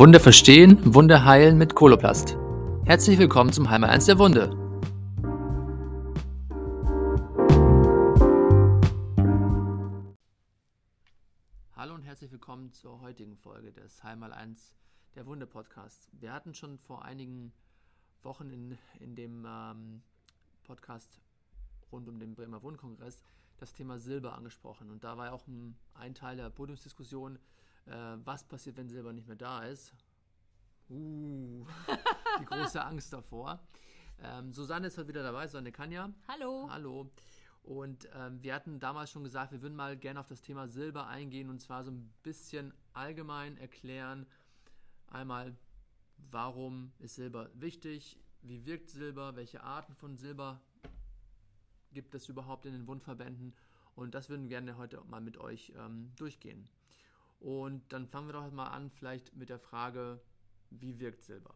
Wunde verstehen, Wunde heilen mit Koloplast. Herzlich willkommen zum Heimal 1 der Wunde. Hallo und herzlich willkommen zur heutigen Folge des Heimal 1 der Wunde Podcasts. Wir hatten schon vor einigen Wochen in, in dem ähm, Podcast rund um den Bremer Wundkongress das Thema Silber angesprochen. Und da war ja auch ein, ein Teil der Podiumsdiskussion, äh, was passiert, wenn Silber nicht mehr da ist? Uh, die große Angst davor. Ähm, Susanne ist heute wieder dabei, Susanne Kanja. Hallo. Hallo. Und ähm, wir hatten damals schon gesagt, wir würden mal gerne auf das Thema Silber eingehen und zwar so ein bisschen allgemein erklären. Einmal, warum ist Silber wichtig? Wie wirkt Silber? Welche Arten von Silber gibt es überhaupt in den Wundverbänden? Und das würden wir gerne heute mal mit euch ähm, durchgehen. Und dann fangen wir doch mal an, vielleicht mit der Frage, wie wirkt Silber?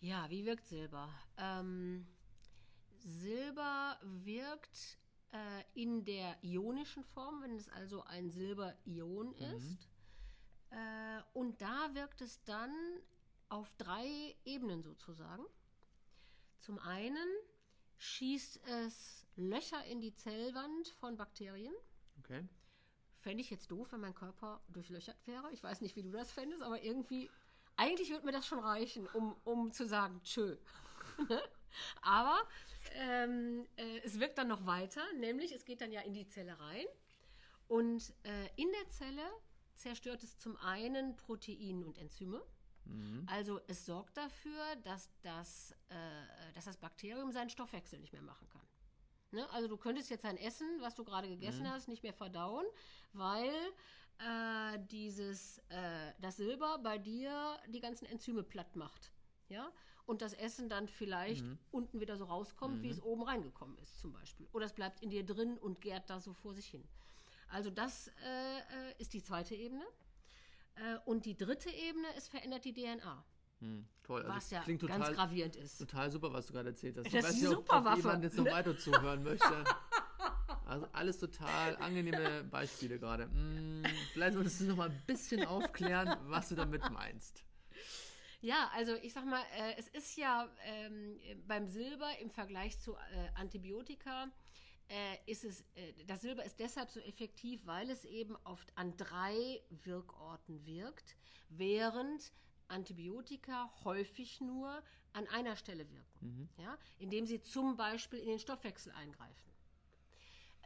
Ja, wie wirkt Silber? Ähm, Silber wirkt äh, in der ionischen Form, wenn es also ein Silberion mhm. ist. Äh, und da wirkt es dann auf drei Ebenen sozusagen. Zum einen schießt es Löcher in die Zellwand von Bakterien. Okay. Fände ich jetzt doof, wenn mein Körper durchlöchert wäre. Ich weiß nicht, wie du das fändest, aber irgendwie, eigentlich würde mir das schon reichen, um, um zu sagen, tschö. aber ähm, äh, es wirkt dann noch weiter, nämlich es geht dann ja in die Zelle rein. Und äh, in der Zelle zerstört es zum einen Protein und Enzyme. Mhm. Also es sorgt dafür, dass das, äh, dass das Bakterium seinen Stoffwechsel nicht mehr machen kann. Ne? Also du könntest jetzt ein Essen, was du gerade gegessen mhm. hast, nicht mehr verdauen, weil äh, dieses, äh, das Silber bei dir die ganzen Enzyme platt macht. Ja? Und das Essen dann vielleicht mhm. unten wieder so rauskommt, mhm. wie es oben reingekommen ist, zum Beispiel. Oder es bleibt in dir drin und gärt da so vor sich hin. Also das äh, äh ist die zweite Ebene. Äh, und die dritte Ebene ist verändert die DNA. Hm, toll. Also was ja klingt total, ganz gravierend ist. Total super, was du gerade erzählt hast. Das weiß nicht, ob, ob jemand jetzt noch weiter zuhören möchte. Also alles total angenehme Beispiele gerade. Hm, vielleicht solltest du noch mal ein bisschen aufklären, was du damit meinst. Ja, also ich sag mal, äh, es ist ja ähm, beim Silber im Vergleich zu äh, Antibiotika äh, ist es, äh, das Silber ist deshalb so effektiv, weil es eben oft an drei Wirkorten wirkt, während Antibiotika häufig nur an einer Stelle wirken, mhm. ja, indem sie zum Beispiel in den Stoffwechsel eingreifen.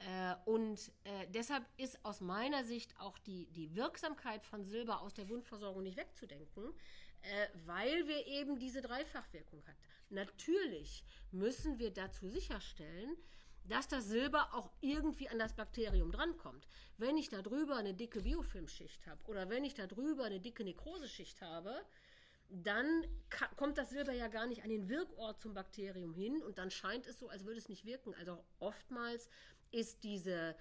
Äh, und äh, deshalb ist aus meiner Sicht auch die, die Wirksamkeit von Silber aus der Wundversorgung nicht wegzudenken, äh, weil wir eben diese Dreifachwirkung hat. Natürlich müssen wir dazu sicherstellen, dass das Silber auch irgendwie an das Bakterium drankommt. Wenn ich da drüber eine dicke Biofilmschicht habe oder wenn ich da drüber eine dicke Nekroseschicht habe, dann kommt das Silber ja gar nicht an den Wirkort zum Bakterium hin und dann scheint es so, als würde es nicht wirken. Also oftmals ist diese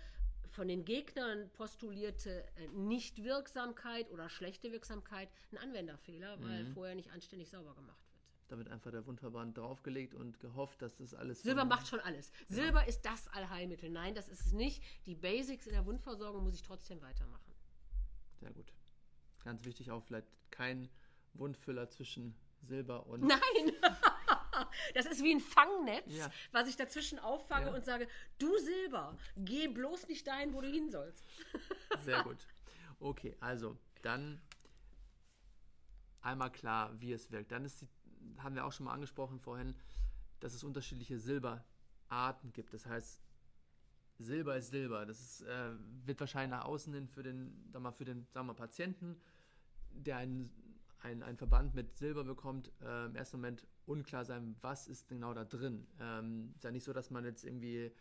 von den Gegnern postulierte äh, Nichtwirksamkeit oder schlechte Wirksamkeit ein Anwenderfehler, weil mhm. vorher nicht anständig sauber gemacht. Da wird einfach der Wundverband draufgelegt und gehofft, dass das alles. Silber macht schon alles. Ja. Silber ist das Allheilmittel. Nein, das ist es nicht. Die Basics in der Wundversorgung muss ich trotzdem weitermachen. Sehr gut. Ganz wichtig auch vielleicht kein Wundfüller zwischen Silber und. Nein! Das ist wie ein Fangnetz, ja. was ich dazwischen auffange ja. und sage, du Silber, geh bloß nicht dahin, wo du hin sollst. Sehr gut. Okay, also dann einmal klar, wie es wirkt. Dann ist die haben wir auch schon mal angesprochen vorhin, dass es unterschiedliche Silberarten gibt. Das heißt, Silber ist Silber. Das ist, äh, wird wahrscheinlich nach außen hin für den, sag mal, für den sagen wir, Patienten, der einen, ein, ein Verband mit Silber bekommt, äh, im ersten Moment unklar sein, was ist genau da drin. Ähm, ist ja nicht so, dass man jetzt irgendwie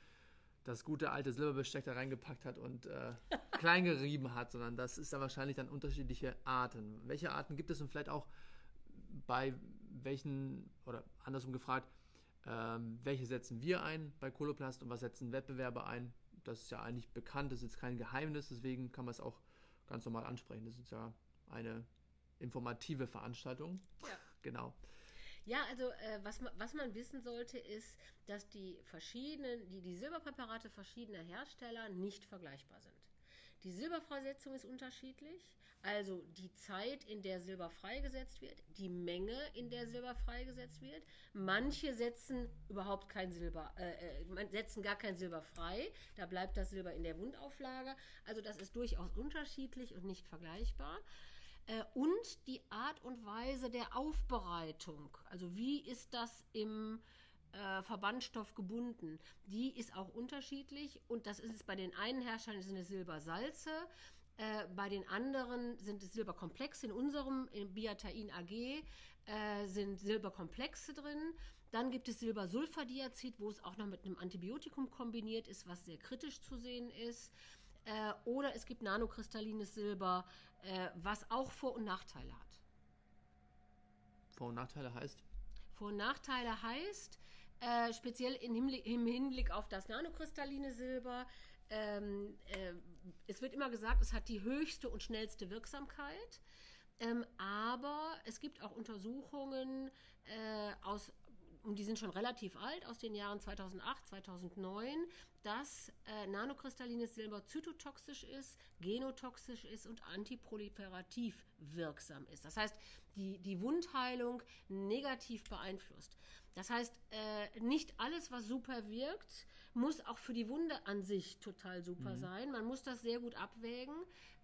das gute alte Silberbesteck da reingepackt hat und äh, klein gerieben hat, sondern das ist ja wahrscheinlich dann unterschiedliche Arten. Welche Arten gibt es und vielleicht auch bei welchen, oder andersrum gefragt, ähm, welche setzen wir ein bei Coloplast und was setzen Wettbewerber ein? Das ist ja eigentlich bekannt, das ist jetzt kein Geheimnis, deswegen kann man es auch ganz normal ansprechen. Das ist ja eine informative Veranstaltung. Ja. Genau. Ja, also äh, was, man, was man wissen sollte, ist, dass die verschiedenen, die, die Silberpräparate verschiedener Hersteller nicht vergleichbar sind. Die Silberfreisetzung ist unterschiedlich. Also die Zeit, in der Silber freigesetzt wird, die Menge, in der Silber freigesetzt wird. Manche setzen überhaupt kein Silber, äh, äh setzen gar kein Silber frei. Da bleibt das Silber in der Wundauflage. Also das ist durchaus unterschiedlich und nicht vergleichbar. Äh, und die Art und Weise der Aufbereitung. Also wie ist das im äh, Verbandstoff gebunden. Die ist auch unterschiedlich und das ist es bei den einen Herstellern sind es Silbersalze, äh, bei den anderen sind es Silberkomplexe. In unserem, in Biatain AG, äh, sind Silberkomplexe drin. Dann gibt es Silbersulfadiazid, wo es auch noch mit einem Antibiotikum kombiniert ist, was sehr kritisch zu sehen ist. Äh, oder es gibt nanokristallines Silber, äh, was auch Vor- und Nachteile hat. Vor- und Nachteile heißt? Vor- und Nachteile heißt, äh, speziell Hinblick, im Hinblick auf das nanokristalline Silber, ähm, äh, es wird immer gesagt, es hat die höchste und schnellste Wirksamkeit. Ähm, aber es gibt auch Untersuchungen äh, aus, und die sind schon relativ alt, aus den Jahren 2008, 2009, dass äh, nanokristallines Silber zytotoxisch ist, genotoxisch ist und antiproliferativ wirksam ist. Das heißt, die, die Wundheilung negativ beeinflusst. Das heißt, äh, nicht alles, was super wirkt, muss auch für die Wunde an sich total super mhm. sein. Man muss das sehr gut abwägen.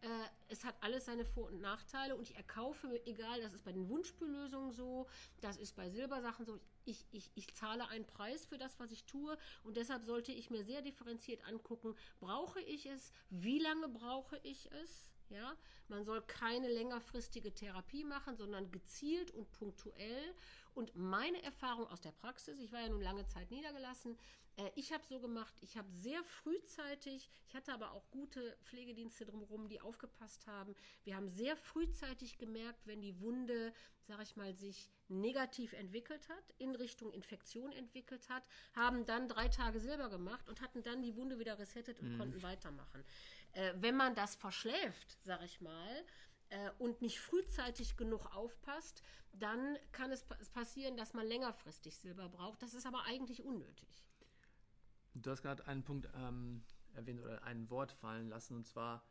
Äh, es hat alles seine Vor- und Nachteile und ich erkaufe, egal, das ist bei den Wunschspüllösungen so, das ist bei Silbersachen so, ich, ich, ich zahle einen Preis für das, was ich tue und deshalb sollte ich mir sehr differenziert angucken, brauche ich es, wie lange brauche ich es, ja, man soll keine längerfristige Therapie machen, sondern gezielt und punktuell. Und meine Erfahrung aus der Praxis, ich war ja nun lange Zeit niedergelassen, äh, ich habe so gemacht, ich habe sehr frühzeitig, ich hatte aber auch gute Pflegedienste drumherum, die aufgepasst haben. Wir haben sehr frühzeitig gemerkt, wenn die Wunde, sage ich mal, sich negativ entwickelt hat, in Richtung Infektion entwickelt hat, haben dann drei Tage Silber gemacht und hatten dann die Wunde wieder resettet und mhm. konnten weitermachen. Äh, wenn man das verschläft, sage ich mal, äh, und nicht frühzeitig genug aufpasst, dann kann es passieren, dass man längerfristig Silber braucht. Das ist aber eigentlich unnötig. Du hast gerade einen Punkt ähm, erwähnt oder ein Wort fallen lassen, und zwar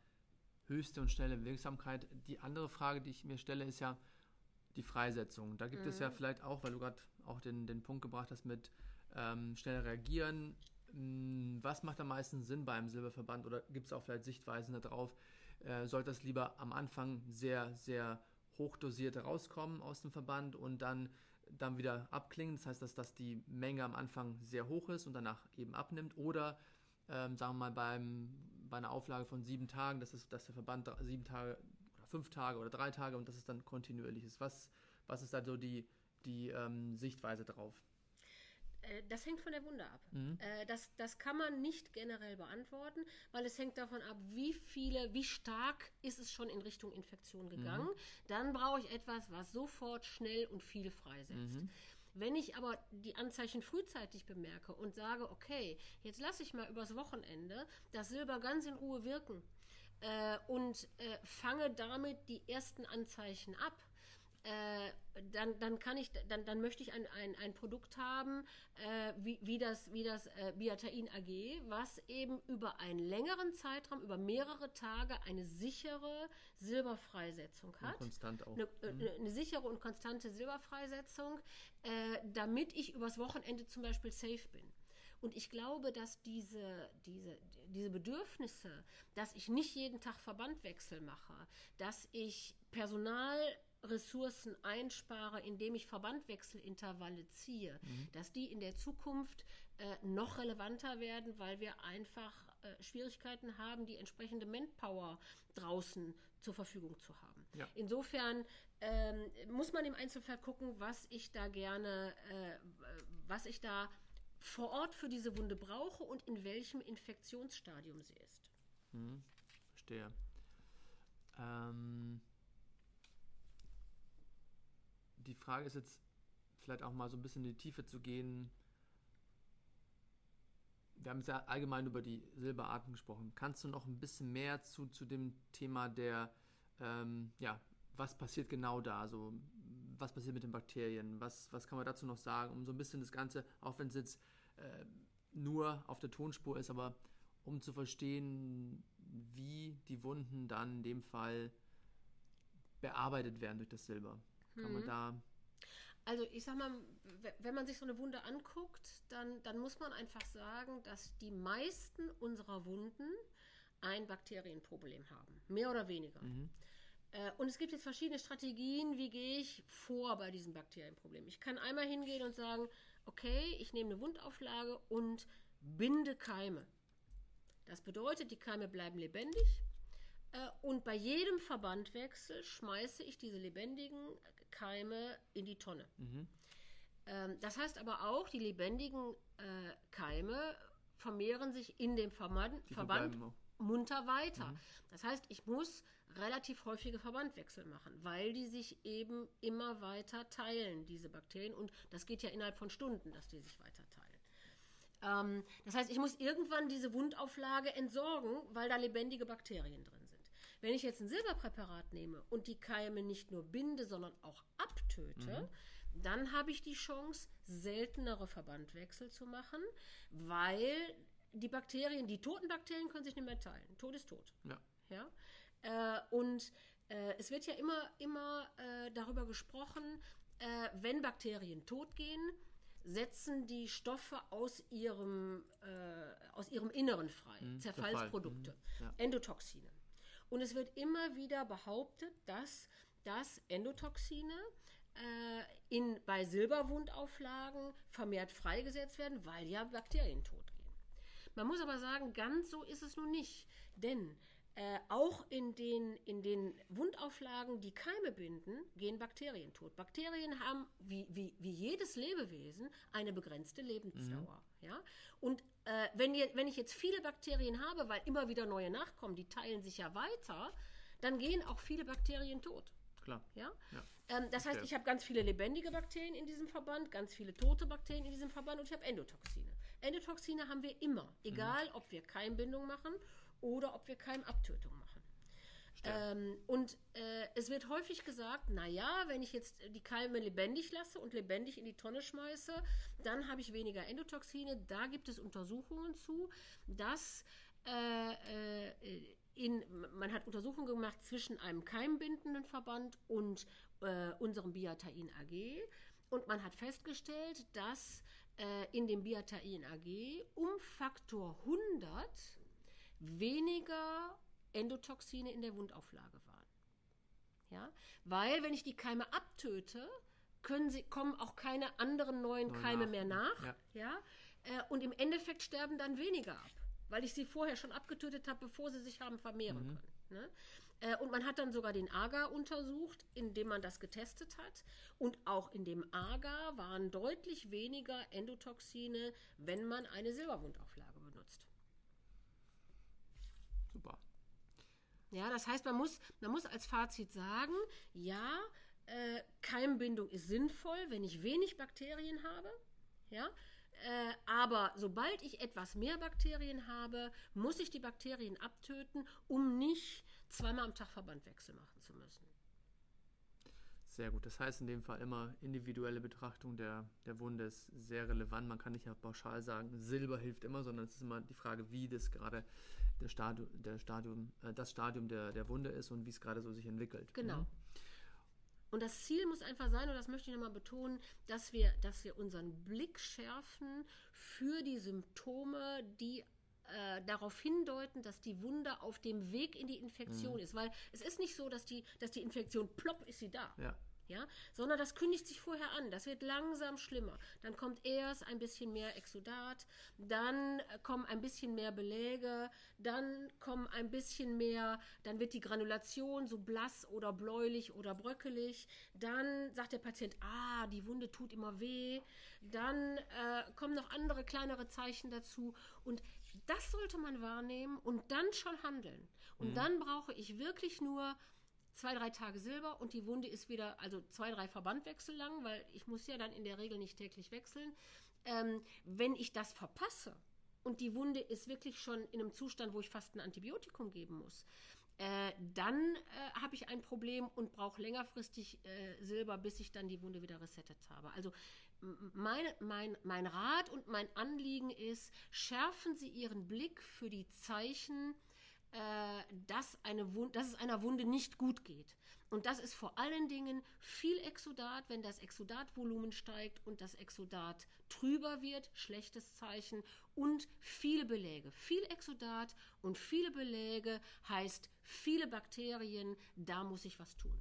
höchste und schnelle Wirksamkeit. Die andere Frage, die ich mir stelle, ist ja die Freisetzung. Da gibt mhm. es ja mhm. vielleicht auch, weil du gerade auch den, den Punkt gebracht hast mit ähm, schnell reagieren. Hm, was macht am meisten Sinn beim Silberverband oder gibt es auch vielleicht Sichtweisen darauf? Äh, sollte das lieber am Anfang sehr, sehr hochdosiert rauskommen aus dem Verband und dann dann wieder abklingen. Das heißt, dass, dass die Menge am Anfang sehr hoch ist und danach eben abnimmt. Oder ähm, sagen wir mal beim, bei einer Auflage von sieben Tagen, dass, es, dass der Verband sieben Tage oder fünf Tage oder drei Tage und dass es dann kontinuierlich ist. Was, was ist da so die, die ähm, Sichtweise drauf? Äh, das hängt von der Wunde ab. Mhm. Äh, das, das kann man nicht generell beantworten, weil es hängt davon ab, wie viele, wie stark ist es schon in Richtung Infektion gegangen. Mhm. Dann brauche ich etwas, was sofort schnell und viel freisetzt. Mhm. Wenn ich aber die Anzeichen frühzeitig bemerke und sage, okay, jetzt lasse ich mal übers Wochenende das Silber ganz in Ruhe wirken äh, und äh, fange damit die ersten Anzeichen ab, äh, dann, dann kann ich, dann, dann möchte ich ein, ein, ein Produkt haben, äh, wie, wie das, wie das äh, Biatain AG, was eben über einen längeren Zeitraum, über mehrere Tage eine sichere Silberfreisetzung hat. Und konstant auch. Eine, äh, mhm. eine, sichere und konstante Silberfreisetzung, äh, damit ich übers Wochenende zum Beispiel safe bin. Und ich glaube, dass diese, diese, diese Bedürfnisse, dass ich nicht jeden Tag Verbandwechsel mache, dass ich Personal Ressourcen einspare, indem ich Verbandwechselintervalle ziehe, mhm. dass die in der Zukunft äh, noch relevanter werden, weil wir einfach äh, Schwierigkeiten haben, die entsprechende Manpower draußen zur Verfügung zu haben. Ja. Insofern ähm, muss man im Einzelfall gucken, was ich da gerne, äh, was ich da vor Ort für diese Wunde brauche und in welchem Infektionsstadium sie ist. Hm, verstehe. Ähm, die Frage ist jetzt vielleicht auch mal so ein bisschen in die Tiefe zu gehen. Wir haben jetzt ja allgemein über die Silberarten gesprochen. Kannst du noch ein bisschen mehr zu, zu dem Thema der, ähm, ja, was passiert genau da? Also, was passiert mit den Bakterien? Was, was kann man dazu noch sagen? Um so ein bisschen das Ganze, auch wenn es jetzt äh, nur auf der Tonspur ist, aber um zu verstehen, wie die Wunden dann in dem Fall bearbeitet werden durch das Silber. Kann man da Also ich sag mal, wenn man sich so eine Wunde anguckt, dann, dann muss man einfach sagen, dass die meisten unserer Wunden ein Bakterienproblem haben. Mehr oder weniger. Äh, Und es gibt jetzt verschiedene Strategien, wie gehe ich vor bei diesem Bakterienproblem. Ich kann einmal hingehen und sagen, okay, ich nehme eine Wundauflage und binde Keime. Das bedeutet, die Keime bleiben lebendig. Äh, Und bei jedem Verbandwechsel schmeiße ich diese lebendigen Keime in die Tonne. Ähm, Das heißt aber auch, die lebendigen äh, Keime vermehren sich in dem Verband, Verband munter weiter. Das heißt, ich muss relativ häufige Verbandwechsel machen, weil die sich eben immer weiter teilen, diese Bakterien. Und das geht ja innerhalb von Stunden, dass die sich weiter teilen. Ähm, das heißt, ich muss irgendwann diese Wundauflage entsorgen, weil da lebendige Bakterien drin sind. Wenn ich jetzt ein Silberpräparat nehme und die Keime nicht nur binde, sondern auch abtöte, dann habe ich die Chance, seltenere Verbandwechsel zu machen, weil die Bakterien, die toten Bakterien können sich nicht mehr teilen. Tod ist tot. Ja. Ja? Äh, und äh, es wird ja immer, immer äh, darüber gesprochen, äh, wenn Bakterien tot gehen, setzen die Stoffe aus ihrem, äh, aus ihrem Inneren frei. Zerfallsprodukte, Mhm, ja. Endotoxine. Und es wird immer wieder behauptet, dass, dass Endotoxine äh, in, bei Silberwundauflagen vermehrt freigesetzt werden, weil ja Bakterien tot gehen. Man muss aber sagen, ganz so ist es nun nicht. Denn äh, auch in den, in den Wundauflagen, die Keime binden, gehen Bakterien tot. Bakterien haben, wie, wie, wie jedes Lebewesen, eine begrenzte Lebensdauer. Ja? Und äh, wenn, ihr, wenn ich jetzt viele Bakterien habe, weil immer wieder neue nachkommen, die teilen sich ja weiter, dann gehen auch viele Bakterien tot. Klar. Ja? Ja. Ähm, das heißt, Okay. ich habe ganz viele lebendige Bakterien in diesem Verband, ganz viele tote Bakterien in diesem Verband und ich habe Endotoxine. Endotoxine haben wir immer, egal ob wir Keimbindung machen oder ob wir Keimabtötung machen. Ähm, und äh, es wird häufig gesagt, naja, wenn ich jetzt die Keime lebendig lasse und lebendig in die Tonne schmeiße, dann habe ich weniger Endotoxine. Da gibt es Untersuchungen zu, dass äh, äh, in, man hat Untersuchungen gemacht zwischen einem keimbindenden Verband und äh, unserem Biatain AG und man hat festgestellt, dass äh, in dem Biatain AG um Faktor 100 weniger Endotoxine in der Wundauflage waren. Ja? Weil, wenn ich die Keime abtöte, können sie, kommen auch keine anderen neuen Neu Keime nach. mehr nach. Ja. Ja? Äh, und im Endeffekt sterben dann weniger ab, weil ich sie vorher schon abgetötet habe, bevor sie sich haben vermehren können. Ne? Äh, Und man hat dann sogar den Agar untersucht, indem man das getestet hat. Und auch in dem Agar waren deutlich weniger Endotoxine, wenn man eine Silberwundauflage benutzt. Super. Ja, das heißt, man muss, man muss als Fazit sagen, ja, äh, Keimbindung ist sinnvoll, wenn ich wenig Bakterien habe. Ja, äh, aber sobald ich etwas mehr Bakterien habe, muss ich die Bakterien abtöten, um nicht zweimal am Tag Verbandwechsel machen zu müssen. Sehr gut. Das heißt in dem Fall immer individuelle Betrachtung der, der Wunde ist sehr relevant. Man kann nicht ja pauschal sagen, Silber hilft immer, sondern es ist immer die Frage, wie das gerade der Stadium, der Stadium, äh, das Stadium der, der Wunde ist und wie es gerade so sich entwickelt. Genau. Mhm. Und das Ziel muss einfach sein, und das möchte ich nochmal betonen, dass wir, dass wir unseren Blick schärfen für die Symptome, die äh, darauf hindeuten, dass die Wunde auf dem Weg in die Infektion ist. Weil es ist nicht so, dass die, dass die Infektion plopp ist sie da. Ja. Ja, sondern das kündigt sich vorher an. Das wird langsam schlimmer. Dann kommt erst ein bisschen mehr Exudat, dann äh, kommen ein bisschen mehr Beläge, dann kommen ein bisschen mehr, dann wird die Granulation so blass oder bläulich oder bröckelig. Dann sagt der Patient, ah, die Wunde tut immer weh. Dann äh, kommen noch andere kleinere Zeichen dazu. Und das sollte man wahrnehmen und dann schon handeln. Und dann brauche ich wirklich nur zwei, drei Tage Silber und die Wunde ist wieder, also zwei, drei Verbandwechsel lang, weil ich muss ja dann in der Regel nicht täglich wechseln. Ähm, wenn ich das verpasse und die Wunde ist wirklich schon in einem Zustand, wo ich fast ein Antibiotikum geben muss, äh, dann äh, habe ich ein Problem und brauche längerfristig äh, Silber, bis ich dann die Wunde wieder resettet habe. Also meine, mein, mein Rat und mein Anliegen ist, schärfen Sie Ihren Blick für die Zeichen, dass, eine Wund dass es einer Wunde nicht gut geht. Und das ist vor allen Dingen viel Exudat, wenn das Exudatvolumen steigt und das Exudat trüber wird, schlechtes Zeichen, und viele Beläge. Viel Exudat und viele Beläge heißt viele Bakterien, da muss ich was tun.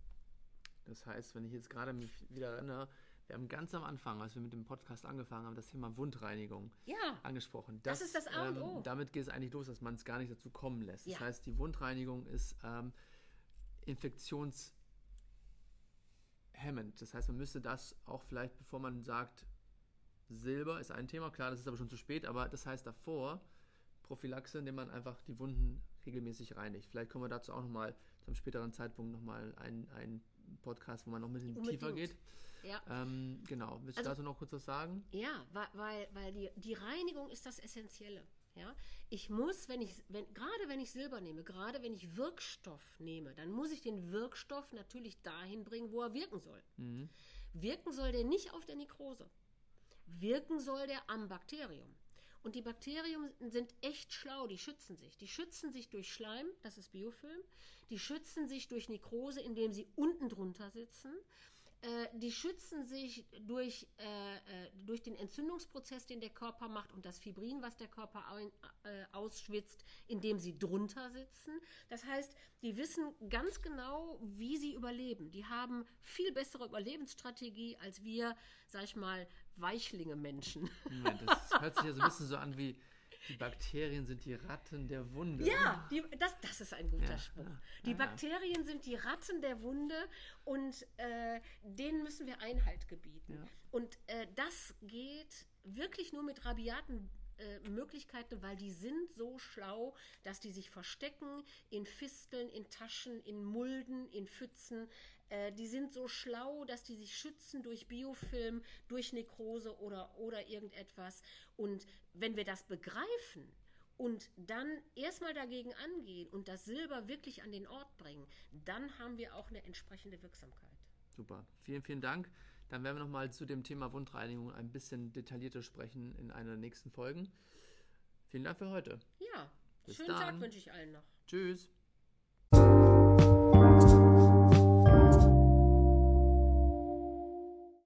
Das heißt, wenn ich jetzt gerade mich wieder erinnere, wir haben ganz am Anfang, als wir mit dem Podcast angefangen haben, das Thema Wundreinigung ja, angesprochen. Das, das ist das A und O. Ähm, damit geht es eigentlich los, dass man es gar nicht dazu kommen lässt. Das Ja. heißt, die Wundreinigung ist ähm, infektionshemmend. Das heißt, man müsste das auch vielleicht, bevor man sagt, Silber ist ein Thema, klar, das ist aber schon zu spät, aber das heißt davor Prophylaxe, indem man einfach die Wunden regelmäßig reinigt. Vielleicht kommen wir dazu auch nochmal zum späteren Zeitpunkt nochmal einen, einen Podcast, wo man noch ein bisschen Unbedingt. tiefer geht. Ja. Ähm, genau. Willst du Also- dazu noch kurz was sagen? Ja, weil, weil, weil die, die Reinigung ist das Essentielle. Ja? Ich muss, wenn ich, wenn, gerade wenn ich Silber nehme, gerade wenn ich Wirkstoff nehme, dann muss ich den Wirkstoff natürlich dahin bringen, wo er wirken soll. Mhm. Wirken soll der nicht auf der Nekrose. Wirken soll der am Bakterium. Und die Bakterien sind echt schlau, die schützen sich. Die schützen sich durch Schleim, das ist Biofilm. Die schützen sich durch Nekrose, indem sie unten drunter sitzen. Äh, die schützen sich durch, äh, äh, durch den Entzündungsprozess, den der Körper macht und das Fibrin, was der Körper ein, äh, ausschwitzt, indem sie drunter sitzen. Das heißt, die wissen ganz genau, wie sie überleben. Die haben viel bessere Überlebensstrategie als wir, sag ich mal, Weichlinge Menschen. Moment, das hört sich ja so ein bisschen so an wie die Bakterien sind die Ratten der Wunde. Ja, die, das, das ist ein guter Ja, Spruch. ja, die ja. Bakterien sind die Ratten der Wunde und äh, denen müssen wir Einhalt gebieten. Und äh, das geht wirklich nur mit rabiaten äh, Möglichkeiten, weil die sind so schlau, dass die sich verstecken in Fisteln, in Taschen, in Mulden, in Pfützen. Äh, die sind so schlau, dass die sich schützen durch Biofilm, durch Nekrose oder, oder irgendetwas. Und wenn wir das begreifen, und dann erstmal dagegen angehen und das Silber wirklich an den Ort bringen, dann haben wir auch eine entsprechende Wirksamkeit. Super. Vielen, vielen Dank. Dann werden wir nochmal zu dem Thema Wundreinigung ein bisschen detaillierter sprechen in einer der nächsten Folgen. Vielen Dank für heute. Ja, Bis schönen dann. Tag wünsche ich allen noch. Tschüss.